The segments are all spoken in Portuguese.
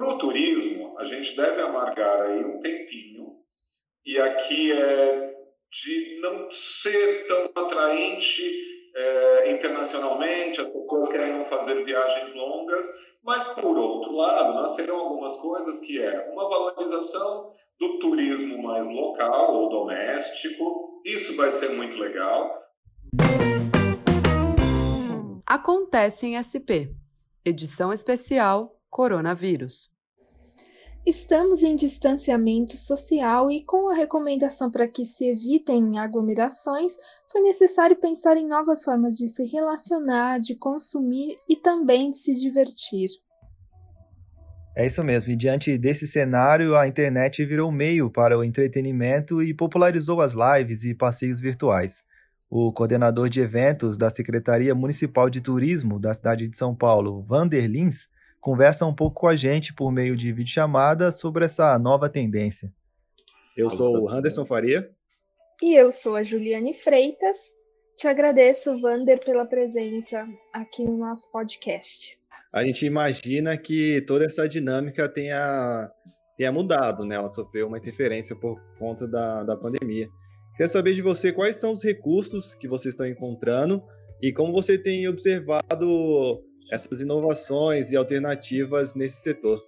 Para o turismo, a gente deve amargar aí um tempinho, e aqui é de não ser tão atraente é, internacionalmente, as pessoas querem fazer viagens longas, mas, por outro lado, nasceram algumas coisas que é uma valorização do turismo mais local ou doméstico, isso vai ser muito legal. Acontece em SP, edição especial Coronavírus. Estamos em distanciamento social e, com a recomendação para que se evitem aglomerações, foi necessário pensar em novas formas de se relacionar, de consumir e também de se divertir. É isso mesmo, e diante desse cenário, a internet virou meio para o entretenimento e popularizou as lives e passeios virtuais. O coordenador de eventos da Secretaria Municipal de Turismo da cidade de São Paulo, Vander Lins, conversa um pouco com a gente por meio de videochamada sobre essa nova tendência. Eu sou o Anderson Faria. E eu sou a Juliane Freitas. Te agradeço, Vander, pela presença aqui no nosso podcast. A gente imagina que toda essa dinâmica tenha, tenha mudado, né? Ela sofreu uma interferência por conta da, da pandemia. Queria saber de você quais são os recursos que vocês estão encontrando e como você tem observado essas inovações e alternativas nesse setor?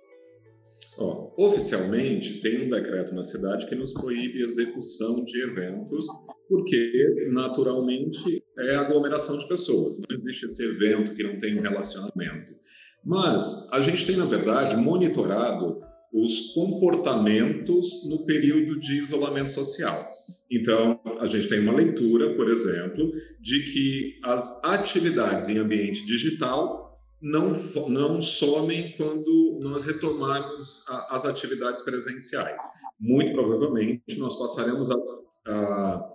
Oh, oficialmente, tem um decreto na cidade que nos proíbe execução de eventos, porque, naturalmente, é aglomeração de pessoas. Não existe esse evento que não tem um relacionamento. Mas a gente tem, na verdade, monitorado os comportamentos no período de isolamento social. Então, a gente tem uma leitura, por exemplo, de que as atividades em ambiente digital não, não somem quando nós retomarmos a, as atividades presenciais. Muito provavelmente nós passaremos a, a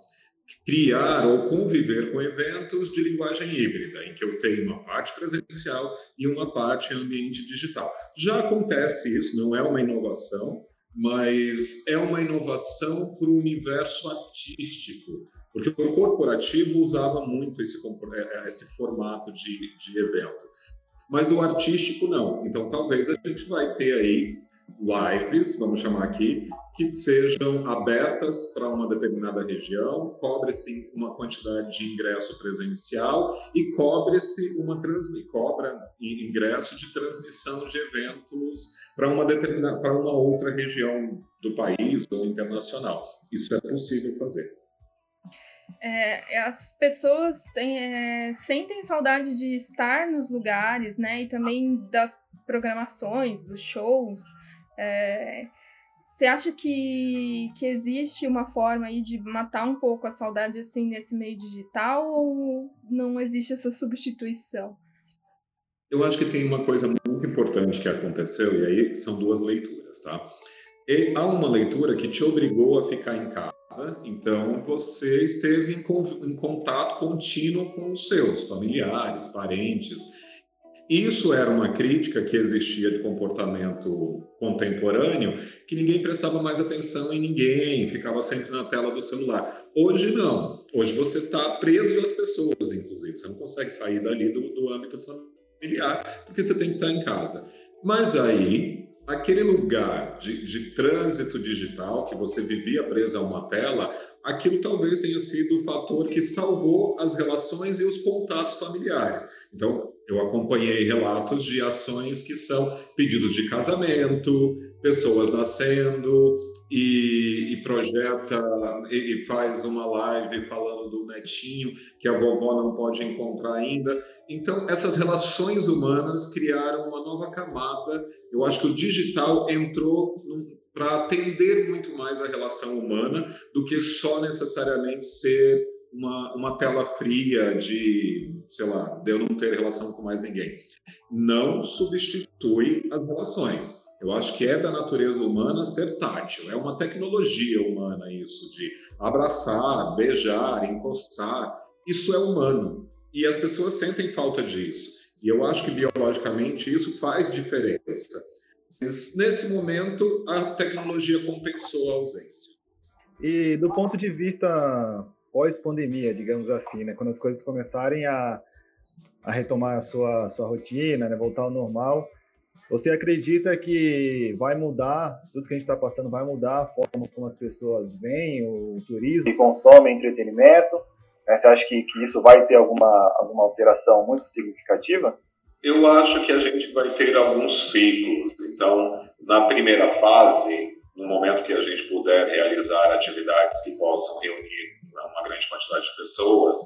criar ou conviver com eventos de linguagem híbrida, em que eu tenho uma parte presencial e uma parte em ambiente digital. Já acontece isso, não é uma inovação, mas é uma inovação para o universo artístico, porque o corporativo usava muito esse, esse formato de, de evento mas o artístico não. Então, talvez a gente vai ter aí lives, vamos chamar aqui, que sejam abertas para uma determinada região, cobre-se uma quantidade de ingresso presencial e cobre-se uma cobra ingresso de transmissão de eventos para uma determinada para uma outra região do país ou internacional. Isso é possível fazer é, as pessoas têm, é, sentem saudade de estar nos lugares, né? E também das programações, dos shows. É, você acha que, que existe uma forma aí de matar um pouco a saudade assim nesse meio digital ou não existe essa substituição? Eu acho que tem uma coisa muito importante que aconteceu e aí são duas leituras, tá? E há uma leitura que te obrigou a ficar em casa então você esteve em, em contato contínuo com os seus familiares, parentes. Isso era uma crítica que existia de comportamento contemporâneo, que ninguém prestava mais atenção em ninguém, ficava sempre na tela do celular. Hoje não. Hoje você está preso às pessoas, inclusive. Você não consegue sair dali do, do âmbito familiar, porque você tem que estar em casa. Mas aí aquele lugar de, de trânsito digital que você vivia preso a uma tela, aquilo talvez tenha sido o fator que salvou as relações e os contatos familiares. Então, eu acompanhei relatos de ações que são pedidos de casamento, pessoas nascendo e, e projeta e, e, faz uma live falando do netinho que a vovó não pode encontrar ainda. Então, essas relações humanas criaram uma nova camada. Eu acho que o digital entrou para atender muito mais a relação humana do que só necessariamente ser uma, uma tela fria de, sei lá, de eu não ter relação com mais ninguém. Não substitui as relações. Eu acho que é da natureza humana ser tátil. É uma tecnologia humana isso de abraçar, beijar, encostar. Isso é humano. E as pessoas sentem falta disso. E eu acho que biologicamente isso faz diferença. Mas nesse momento a tecnologia compensou a ausência. E do ponto de vista pós-pandemia, digamos assim, né, quando as coisas começarem a, a retomar a sua, sua rotina, né, voltar ao normal, Você acredita que vai mudar, tudo que a gente está passando vai mudar a forma como as pessoas veem o turismo e consomem entretenimento? Né, você acha que, que isso vai ter alguma, alguma alteração muito significativa? Eu acho que a gente vai ter alguns ciclos. Então, na primeira fase, no momento que a gente puder realizar atividades que possam reunir uma grande quantidade de pessoas,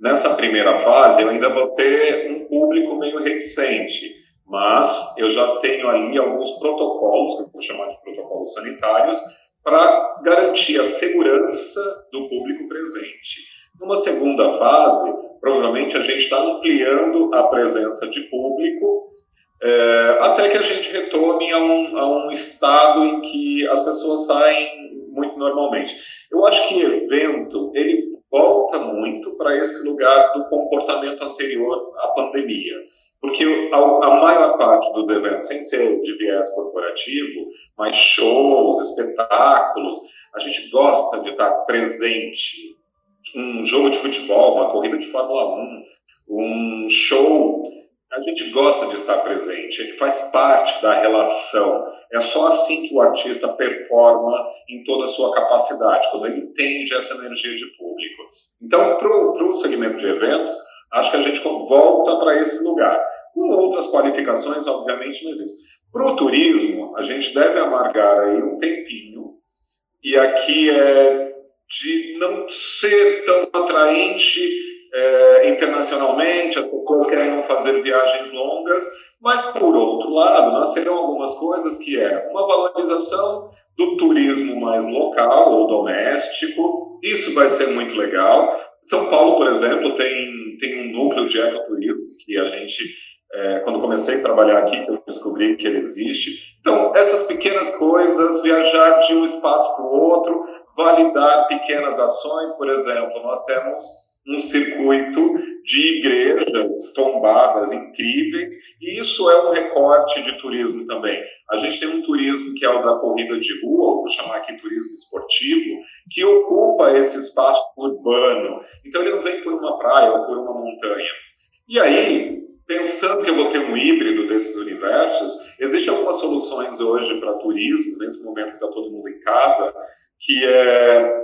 nessa primeira fase eu ainda vou ter um público meio reticente mas eu já tenho ali alguns protocolos, que eu vou chamar de protocolos sanitários, para garantir a segurança do público presente. Numa segunda fase, provavelmente a gente está ampliando a presença de público é, até que a gente retome a um, a um estado em que as pessoas saem muito normalmente. Eu acho que evento ele volta muito para esse lugar do comportamento anterior à pandemia. Porque a, a, maior parte dos eventos, sem ser de viés corporativo, mas shows, espetáculos, a gente gosta de estar presente. Um jogo de futebol, uma corrida de Fórmula 1, um show, a gente gosta de estar presente, ele faz parte da relação. É só assim que o artista performa em toda a sua capacidade, quando ele entende essa energia de público. Então, para o segmento de eventos, acho que a gente volta para esse lugar. Com outras qualificações, obviamente, não existe. Para o turismo, a gente deve amargar aí um tempinho, e aqui é de não ser tão atraente é, internacionalmente, as pessoas querem fazer viagens longas, mas, por outro lado, nasceram algumas coisas que é uma valorização do turismo mais local ou doméstico, isso vai ser muito legal. São Paulo, por exemplo, tem, tem um núcleo de ecoturismo que a gente é, quando comecei a trabalhar aqui, que eu descobri que ele existe. Então, essas pequenas coisas, viajar de um espaço para o outro, validar pequenas ações, por exemplo, nós temos um circuito de igrejas tombadas incríveis, e isso é um recorte de turismo também. A gente tem um turismo que é o da corrida de rua, ou vou chamar aqui turismo esportivo, que ocupa esse espaço urbano. Então ele não vem por uma praia ou por uma montanha. E aí, pensando que eu vou ter um híbrido desses universos, existem algumas soluções hoje para turismo, nesse momento que está todo mundo em casa, que é,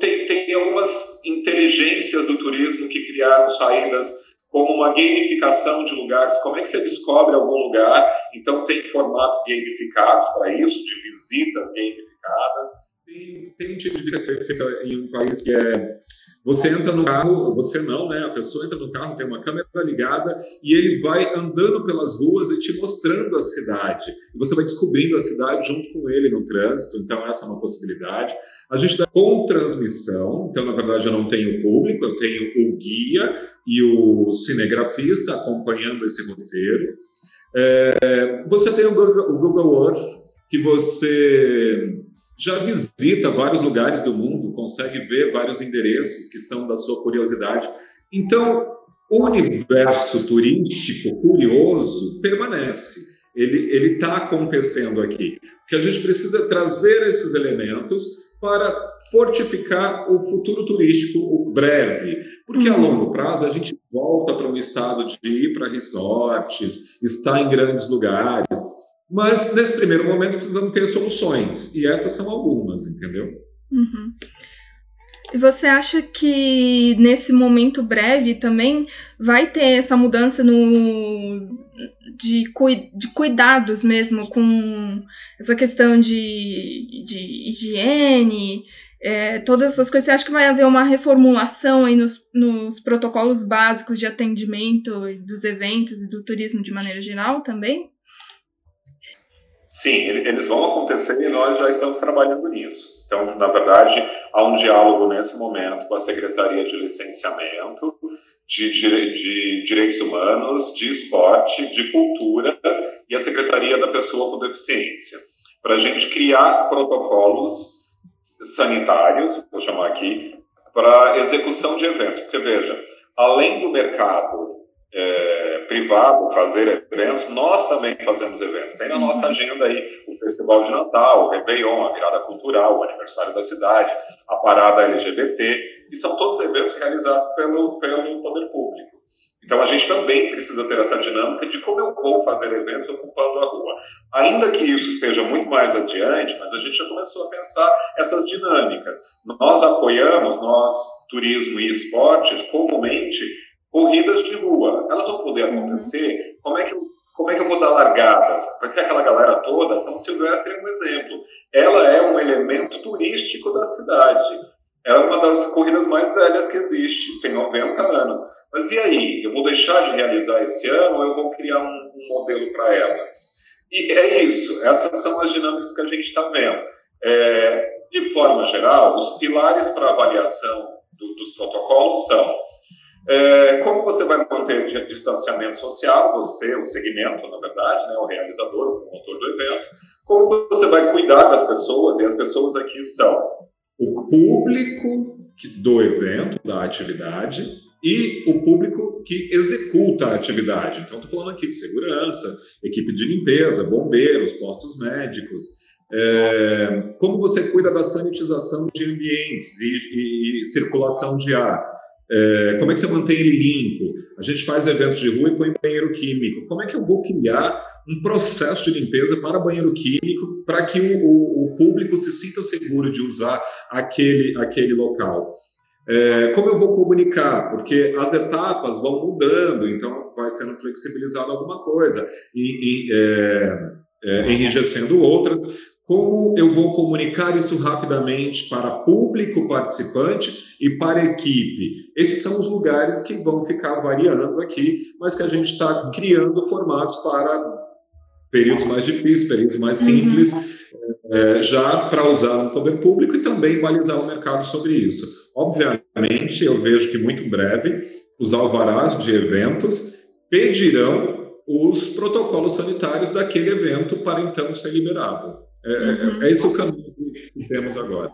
tem, tem algumas inteligências do turismo que criaram saídas como uma gamificação de lugares. Como é que você descobre algum lugar? Então, tem formatos gamificados para isso, de visitas gamificadas. Tem, tem um tipo de visita que foi feita em um país que é você entra no carro, você não, né? A pessoa entra no carro, tem uma câmera ligada e ele vai andando pelas ruas e te mostrando a cidade. E você vai descobrindo a cidade junto com ele no trânsito, então essa é uma possibilidade. A gente dá com transmissão, então na verdade eu não tenho público, eu tenho o guia e o cinegrafista acompanhando esse roteiro. É, você tem o Google, o Google Earth, que você já visita vários lugares do mundo, consegue ver vários endereços que são da sua curiosidade. Então, o universo turístico curioso permanece. Ele está acontecendo aqui. O que a gente precisa trazer esses elementos para fortificar o futuro turístico breve. Porque a uhum. longo prazo a gente volta para um estado de ir para resorts, estar em grandes lugares. Mas nesse primeiro momento precisamos ter soluções. E essas são algumas, entendeu? Uhum. E você acha que nesse momento breve também vai ter essa mudança no de, de cuidados mesmo com essa questão de, de higiene, é, todas essas coisas? Você acha que vai haver uma reformulação aí nos, nos protocolos básicos de atendimento dos eventos e do turismo de maneira geral também? Sim, eles vão acontecer e nós já estamos trabalhando nisso. Então, na verdade, há um diálogo nesse momento com a Secretaria de Licenciamento, de, de, Direitos Humanos, de Esporte, de Cultura e a Secretaria da Pessoa com Deficiência, para a gente criar protocolos sanitários, vou chamar aqui, para execução de eventos. Porque, veja, além do mercado é, privado fazer eventos, nós também fazemos eventos. Tem na nossa agenda aí o Festival de Natal, o Réveillon, a Virada Cultural, o Aniversário da Cidade, a Parada LGBT, e são todos eventos realizados pelo, pelo poder público. Então a gente também precisa ter essa dinâmica de como eu vou fazer eventos ocupando a rua. Ainda que isso esteja muito mais adiante, mas a gente já começou a pensar essas dinâmicas. Nós apoiamos, nós, turismo e esportes, comumente, corridas de rua. Elas vão poder uhum. acontecer. Como é que eu como é que eu vou dar largadas? Vai ser aquela galera toda? São Silvestre é um exemplo. Ela é um elemento turístico da cidade. É uma das corridas mais velhas que existe, tem 90 anos. Mas e aí? Eu vou deixar de realizar esse ano ou eu vou criar um, um modelo para ela? E é isso, essas são as dinâmicas que a gente está vendo. É, de forma geral, os pilares para avaliação do, dos protocolos são é, como você vai manter o distanciamento social, você, o segmento, na verdade, né, o realizador, o promotor do evento, como você vai cuidar das pessoas, e as pessoas aqui são o público do evento, da atividade, e o público que executa a atividade. Então, estou falando aqui de segurança, equipe de limpeza, bombeiros, postos médicos. É, como você cuida da sanitização de ambientes e, e, e circulação de ar? É, como é que você mantém ele limpo? A gente faz eventos de rua e põe banheiro químico. Como é que eu vou criar um processo de limpeza para banheiro químico para que o, o, o, público se sinta seguro de usar aquele, aquele local? É, como eu vou comunicar? Porque as etapas vão mudando, então vai sendo flexibilizado alguma coisa e, e é, é, enrijecendo outras. Como eu vou comunicar isso rapidamente para público participante e para equipe? Esses são os lugares que vão ficar variando aqui, mas que a gente está criando formatos para períodos mais difíceis, períodos mais simples, uhum. é, já para usar no poder público e também balizar o mercado sobre isso. Obviamente, eu vejo que muito breve os alvarás de eventos pedirão os protocolos sanitários daquele evento para então ser liberado. É, é uhum. é esse o caminho que temos agora.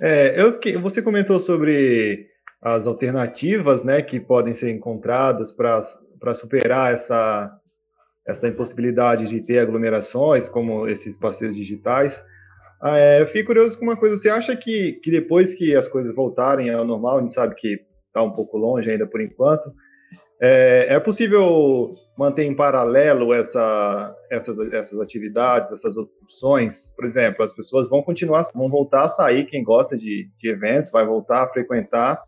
É, eu, você comentou sobre as alternativas né, que podem ser encontradas para superar essa, essa impossibilidade de ter aglomerações, como esses passeios digitais. Ah, é, eu fiquei curioso com uma coisa. Você acha que, que depois que as coisas voltarem ao normal, a gente sabe que está um pouco longe ainda por enquanto, é, é possível manter em paralelo essa, essas, essas atividades, essas opções? Por exemplo, as pessoas vão continuar, vão voltar a sair, quem gosta de, de eventos, vai voltar a frequentar.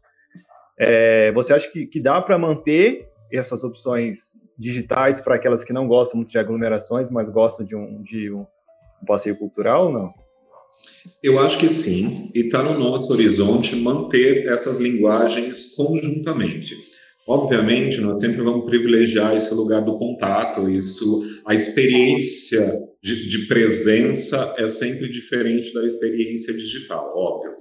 É, você acha que, que dá para manter essas opções digitais para aquelas que não gostam muito de aglomerações, mas gostam de um, de um, um passeio cultural ou não? Eu acho que sim, e está no nosso horizonte manter essas linguagens conjuntamente. Obviamente, nós sempre vamos privilegiar esse lugar do contato, isso, a experiência de, de presença é sempre diferente da experiência digital, óbvio.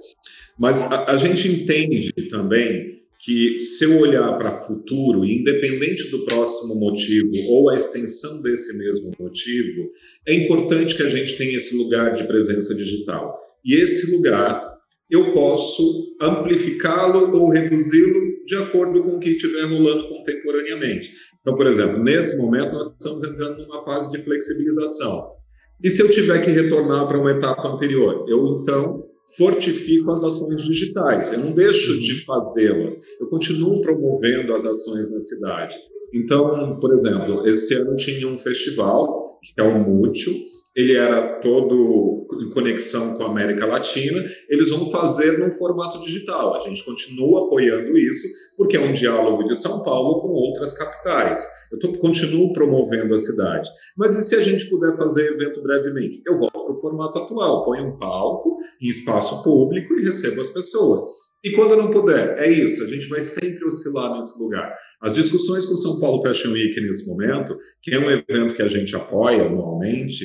Mas a, a gente entende também que se eu olhar para o futuro, independente do próximo motivo ou a extensão desse mesmo motivo, é importante que a gente tenha esse lugar de presença digital. E esse lugar eu posso amplificá-lo ou reduzi-lo de acordo com o que estiver rolando contemporaneamente. Então, por exemplo, nesse momento nós estamos entrando numa fase de flexibilização. E se eu tiver que retornar para uma etapa anterior, eu então fortifico as ações digitais. Eu não deixo de uhum. fazê-las. Eu continuo promovendo as ações na cidade. Então, por exemplo, esse ano tinha um festival, que é o Mútil, ele era todo em conexão com a América Latina, eles vão fazer no formato digital. A gente continua apoiando isso, porque é um diálogo de São Paulo com outras capitais. Eu tô, continuo promovendo a cidade. Mas e se a gente puder fazer evento brevemente? Eu volto para o formato atual, ponho um palco em espaço público e recebo as pessoas. E quando não puder, é isso, a gente vai sempre oscilar nesse lugar. As discussões com o São Paulo Fashion Week nesse momento, que é um evento que a gente apoia anualmente,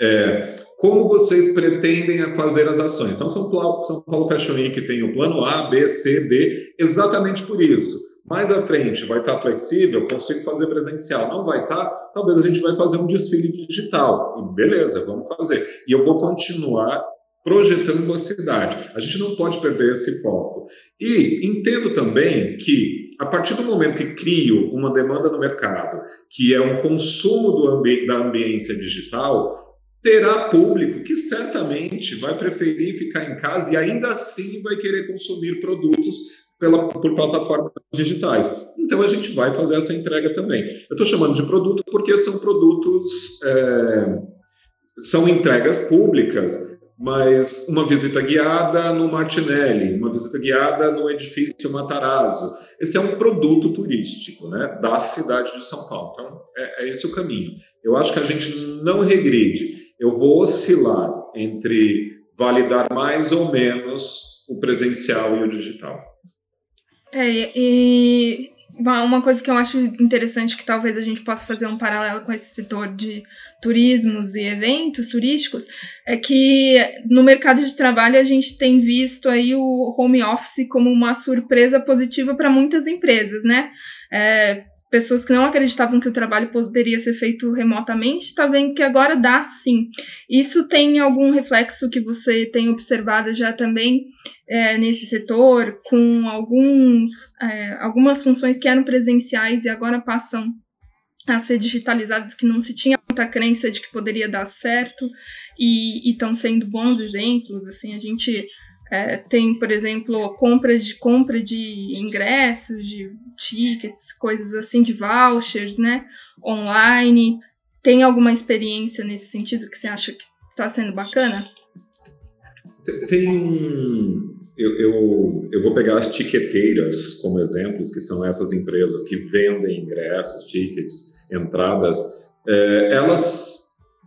é, como vocês pretendem fazer as ações? Então, São Paulo, São Paulo Fashion Week tem o plano A, B, C, D, exatamente por isso. Mais à frente vai estar flexível, consigo fazer presencial. Não vai estar, talvez a gente vai fazer um desfile digital. E beleza, vamos fazer. E eu vou continuar projetando a cidade. A gente não pode perder esse foco. E entendo também que, a partir do momento que crio uma demanda no mercado, que é um consumo ambi da ambiência digital, terá público que certamente vai preferir ficar em casa e ainda assim vai querer consumir produtos pela, por plataformas digitais. Então a gente vai fazer essa entrega também. Eu estou chamando de produto porque são produtos, é, são entregas públicas, mas uma visita guiada no Martinelli, uma visita guiada no edifício Matarazzo. Esse é um produto turístico né, da cidade de São Paulo. Então é, é esse o caminho. Eu acho que a gente não regride. Eu vou oscilar entre validar mais ou menos o presencial e o digital. É, e uma coisa que eu acho interessante que talvez a gente possa fazer um paralelo com esse setor de turismos e eventos turísticos é que no mercado de trabalho a gente tem visto aí o home office como uma surpresa positiva para muitas empresas, né? É, pessoas que não acreditavam que o trabalho poderia ser feito remotamente, está vendo que agora dá sim. Isso tem algum reflexo que você tem observado já também é, nesse setor, com alguns, é, algumas funções que eram presenciais e agora passam a ser digitalizadas, que não se tinha muita crença de que poderia dar certo e estão sendo bons exemplos. Assim, a gente é, tem, por exemplo, compra de compra de ingressos, de tickets, coisas assim, de vouchers, né? Online. Tem alguma experiência nesse sentido que você acha que está sendo bacana? Tem. Eu, eu, eu, vou pegar as tiqueteiras como exemplos, que são essas empresas que vendem ingressos, tickets, entradas. É, elas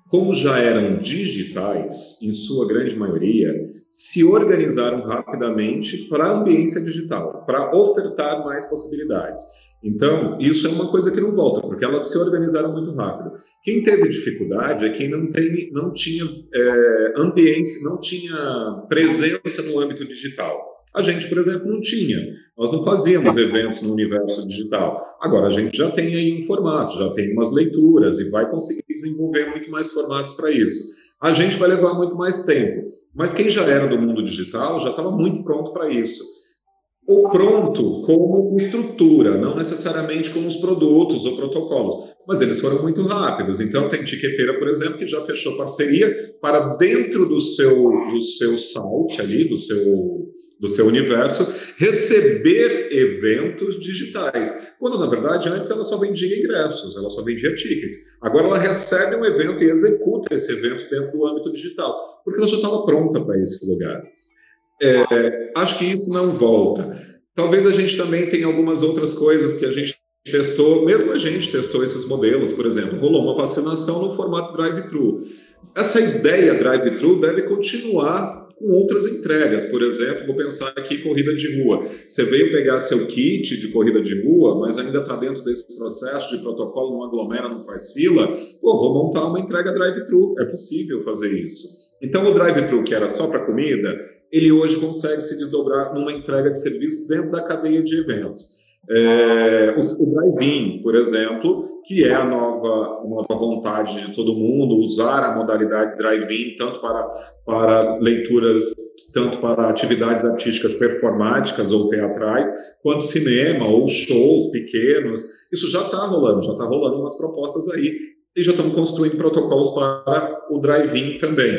como já eram digitais, em sua grande maioria, se organizaram rapidamente para a ambiência digital, para ofertar mais possibilidades. Então, isso é uma coisa que não volta, porque elas se organizaram muito rápido. Quem teve dificuldade é quem não, tem, não tinha é, ambiência, não tinha presença no âmbito digital. A gente, por exemplo, não tinha. Nós não fazíamos eventos no universo digital. Agora a gente já tem aí um formato, já tem umas leituras e vai conseguir desenvolver muito mais formatos para isso. A gente vai levar muito mais tempo. Mas quem já era do mundo digital já estava muito pronto para isso. Ou pronto como estrutura, não necessariamente como os produtos ou protocolos, mas eles foram muito rápidos. Então, tem Tiqueteira, por exemplo, que já fechou parceria para dentro do seu, do seu site ali, do seu do seu universo, receber eventos digitais. Quando, na verdade, antes ela só vendia ingressos, ela só vendia tickets. Agora ela recebe um evento e executa esse evento dentro do âmbito digital, porque ela já estava pronta para esse lugar. É, acho que isso não volta. Talvez a gente também tenha algumas outras coisas que a gente testou, mesmo a gente testou esses modelos, por exemplo, rolou uma vacinação no formato drive-thru. Essa ideia drive-thru deve continuar com outras entregas. Por exemplo, vou pensar aqui corrida de rua. Você veio pegar seu kit de corrida de rua, mas ainda está dentro desse processo de protocolo, não aglomera, não faz fila. Pô, vou montar uma entrega drive-thru. É possível fazer isso. Então, o drive-thru, que era só para comida, ele hoje consegue se desdobrar numa entrega de serviço dentro da cadeia de eventos. É, o, o drive-in, por exemplo, que é a nova, nova vontade de todo mundo usar a modalidade drive-in tanto para, para leituras, tanto para atividades artísticas performáticas ou teatrais, quanto cinema ou shows pequenos. Isso já está rolando, já está rolando umas propostas aí e já estamos construindo protocolos para o drive-in também.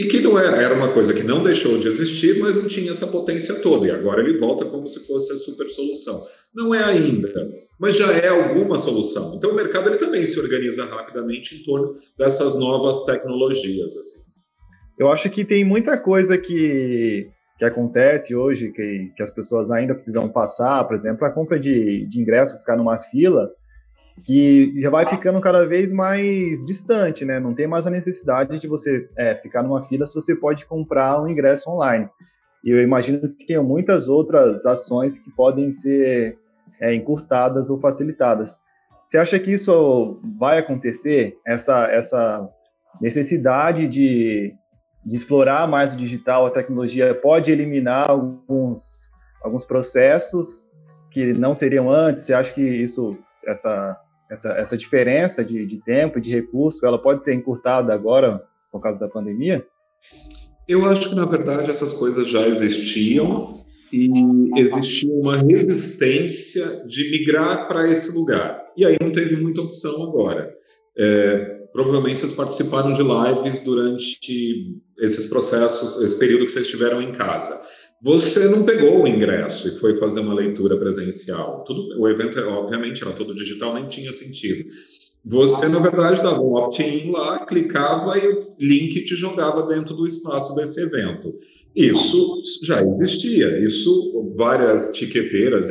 E que não era, era uma coisa que não deixou de existir, mas não tinha essa potência toda. E agora ele volta como se fosse a super solução. Não é ainda, mas já é alguma solução. Então o mercado ele também se organiza rapidamente em torno dessas novas tecnologias. Assim. Eu acho que tem muita coisa que, que acontece hoje, que, que as pessoas ainda precisam passar, por exemplo, a compra de, de ingresso, ficar numa fila, que já vai ficando cada vez mais distante, né? Não tem mais a necessidade de você é, ficar numa fila se você pode comprar um ingresso online. E eu imagino que tem muitas outras ações que podem ser é, encurtadas ou facilitadas. Você acha que isso vai acontecer? Essa, essa necessidade de, de explorar mais o digital, a tecnologia, pode eliminar alguns, alguns processos que não seriam antes? Você acha que isso, essa essa, essa diferença de, de tempo e de recurso, ela pode ser encurtada agora por causa da pandemia? Eu acho que, na verdade, essas coisas já existiam e existia uma resistência de migrar para esse lugar. E aí não teve muita opção agora. É, provavelmente vocês participaram de lives durante esses processos, esse período que vocês estiveram em casa. Você não pegou o ingresso e foi fazer uma leitura presencial. Tudo, o evento, obviamente, era todo digital, nem tinha sentido. Você, na verdade, dava um opt-in lá, clicava e o link te jogava dentro do espaço desse evento. Isso já existia. Isso, várias tiqueteiras,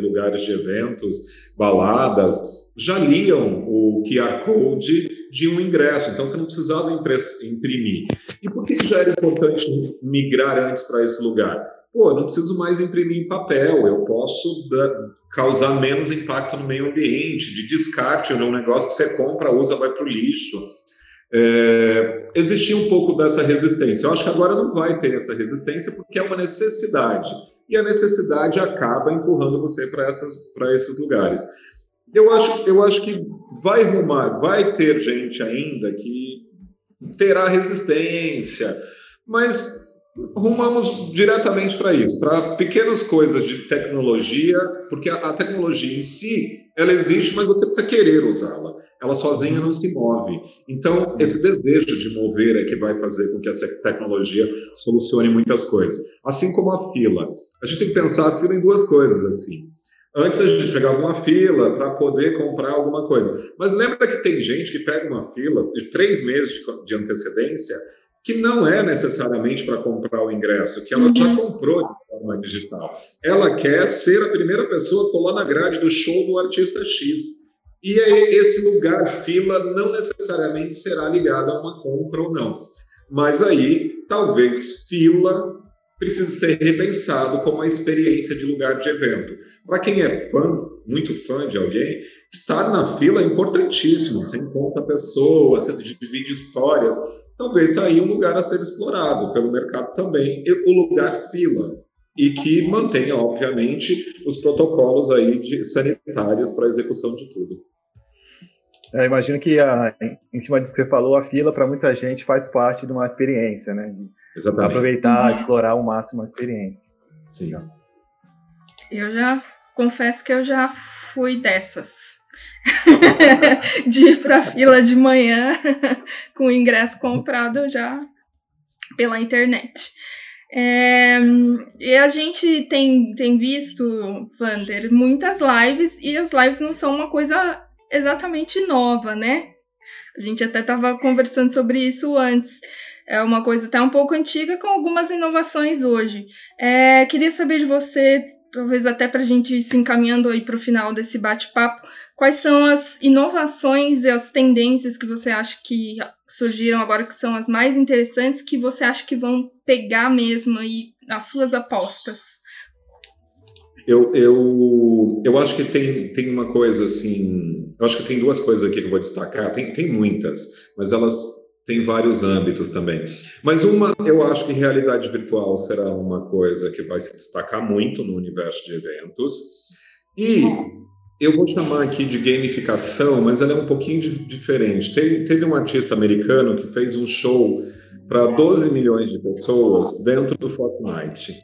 lugares de eventos, baladas, já liam o QR Code de um ingresso, então você não precisava imprimir. E por que já era importante migrar antes para esse lugar? Pô, não preciso mais imprimir em papel, eu posso da, causar menos impacto no meio ambiente, de descarte, né? um negócio que você compra, usa, vai para o lixo. É, existia um pouco dessa resistência. Eu acho que agora não vai ter essa resistência porque é uma necessidade. E a necessidade acaba empurrando você para esses lugares. Eu acho, eu acho que vai rumar, vai ter gente ainda que terá resistência, mas rumamos diretamente para isso, para pequenas coisas de tecnologia, porque a, a, tecnologia em si, ela existe, mas você precisa querer usá-la. Ela sozinha não se move. Então, esse desejo de mover é que vai fazer com que essa tecnologia solucione muitas coisas. Assim como a fila. A gente tem que pensar a fila em duas coisas, assim. Antes a gente pegava uma fila para poder comprar alguma coisa. Mas lembra que tem gente que pega uma fila de três meses de antecedência que não é necessariamente para comprar o ingresso, que ela já uhum. comprou de forma digital. Ela quer ser a primeira pessoa a colar na grade do show do artista X. E aí, esse lugar fila não necessariamente será ligado a uma compra ou não. Mas aí, talvez fila precisa ser repensado como uma experiência de lugar de evento. Para quem é fã, muito fã de alguém, estar na fila é importantíssimo. Você encontra pessoas, você divide histórias. Talvez está aí um lugar a ser explorado pelo mercado também, o lugar fila. E que mantenha, obviamente, os protocolos aí de, sanitários para a execução de tudo. É, imagino que, a, em cima disso que você falou, a fila para muita gente faz parte de uma experiência, né? Exatamente. Aproveitar, uhum. explorar ao máximo a experiência. Sim. Eu já confesso que eu já fui dessas. de ir para fila de manhã com o ingresso comprado já pela internet. É, e a gente tem, tem visto, Vander, muitas lives e as lives não são uma coisa exatamente nova, né? A gente até estava conversando sobre isso antes é uma coisa até um pouco antiga com algumas inovações hoje. É, queria saber de você, talvez até para a gente ir se encaminhando aí para o final desse bate-papo, quais são as inovações e as tendências que você acha que surgiram agora que são as mais interessantes, que você acha que vão pegar mesmo aí nas suas apostas? Eu, eu, eu acho que tem, tem uma coisa assim. Eu acho que tem duas coisas aqui que eu vou destacar. Tem, tem muitas, mas elas tem vários âmbitos também. Mas uma, eu acho que realidade virtual será uma coisa que vai se destacar muito no universo de eventos. E eu vou chamar aqui de gamificação, mas ela é um pouquinho diferente. Teve, teve um artista americano que fez um show para 12 milhões de pessoas dentro do Fortnite.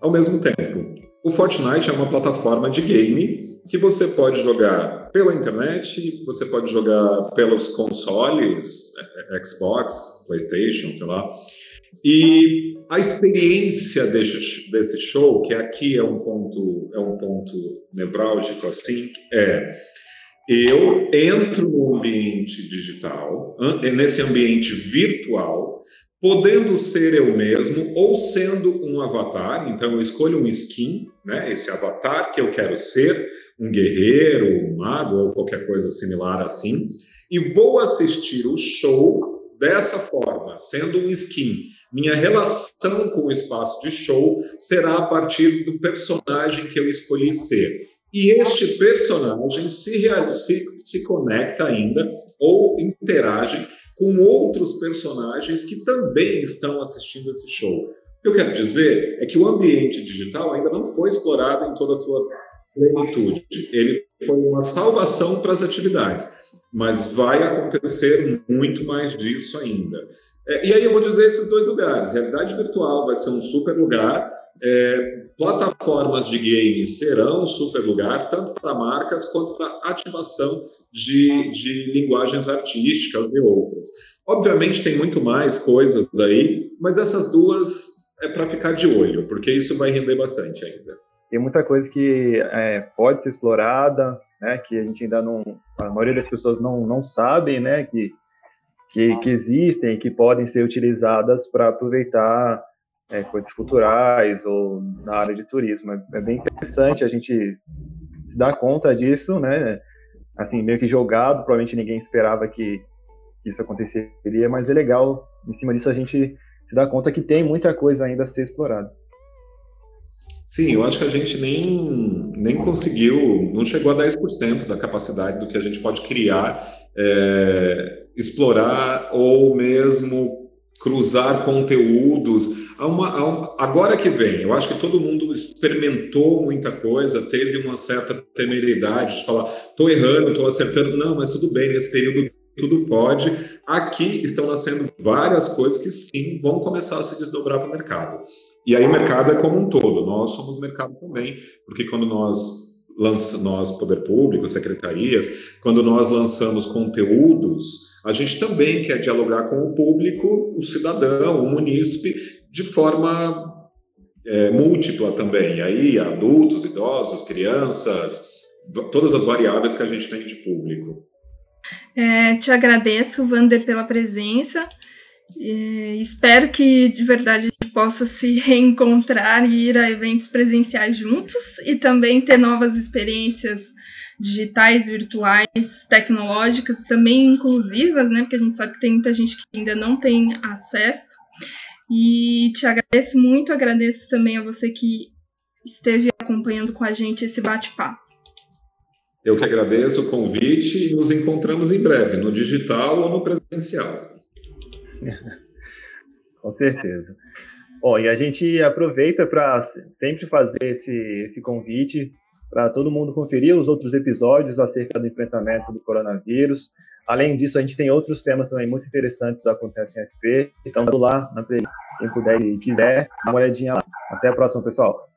Ao mesmo tempo, o Fortnite é uma plataforma de game que você pode jogar pela internet, você pode jogar pelos consoles, é, é, Xbox, PlayStation, sei lá. E a experiência desse, desse show, que aqui é um ponto é um ponto nevrálgico assim, é eu entro no ambiente digital, nesse ambiente virtual, podendo ser eu mesmo ou sendo um avatar, então eu escolho um skin, né, esse avatar que eu quero ser, um guerreiro, um mago ou qualquer coisa similar assim, e vou assistir o show dessa forma, sendo um skin. Minha relação com o espaço de show será a partir do personagem que eu escolhi ser. E este personagem se, se, se conecta ainda ou interage com outros personagens que também estão assistindo esse show. O que eu quero dizer é que o ambiente digital ainda não foi explorado em toda a sua plenitude. Ele foi uma salvação para as atividades, mas vai acontecer muito mais disso ainda. É, e aí eu vou dizer esses dois lugares. Realidade virtual vai ser um super lugar. É, plataformas de games serão um super lugar, tanto para marcas quanto para ativação de, de linguagens artísticas e outras. Obviamente tem muito mais coisas aí, mas essas duas é para ficar de olho, porque isso vai render bastante ainda. Tem muita coisa que é, pode ser explorada, né, que a gente ainda não, a maioria das pessoas não, não sabem, né, que, que, que existem, que podem ser utilizadas para aproveitar é, coisas culturais ou na área de turismo. É, é bem interessante a gente se dar conta disso, né, assim, meio que jogado, provavelmente ninguém esperava que, que isso aconteceria, mas é legal, em cima disso, a gente se dar conta que tem muita coisa ainda a ser explorada. Sim, eu acho que a gente nem, nem conseguiu, não chegou a 10% da capacidade do que a gente pode criar, é, explorar ou mesmo cruzar conteúdos. Há uma, há uma, agora que vem, eu acho que todo mundo experimentou muita coisa, teve uma certa temeridade de falar, estou errando, estou acertando. Não, mas tudo bem, nesse período tudo pode. Aqui estão nascendo várias coisas que sim vão começar a se desdobrar para o mercado. E aí o mercado é como um todo, nós somos mercado também, porque quando nós nós, poder público, secretarias, quando nós lançamos conteúdos, a gente também quer dialogar com o público, o cidadão, o munícipe, de forma é, múltipla também. Aí, adultos, idosos, crianças, todas as variáveis que a gente tem de público. É, te agradeço, Wander, pela presença. E espero que de verdade a gente possa se reencontrar e ir a eventos presenciais juntos e também ter novas experiências digitais, virtuais, tecnológicas, também inclusivas, né? Porque a gente sabe que tem muita gente que ainda não tem acesso. E te agradeço muito, agradeço também a você que esteve acompanhando com a gente esse bate-papo. Eu que agradeço o convite e nos encontramos em breve, no digital ou no presencial. Com certeza. Bom, e a gente aproveita para sempre fazer esse, esse convite para todo mundo conferir os outros episódios acerca do enfrentamento do coronavírus. Além disso, a gente tem outros temas também muito interessantes da Acontece em SP. Então, lá, quem puder e quiser, dá uma olhadinha lá. Até a próxima, pessoal.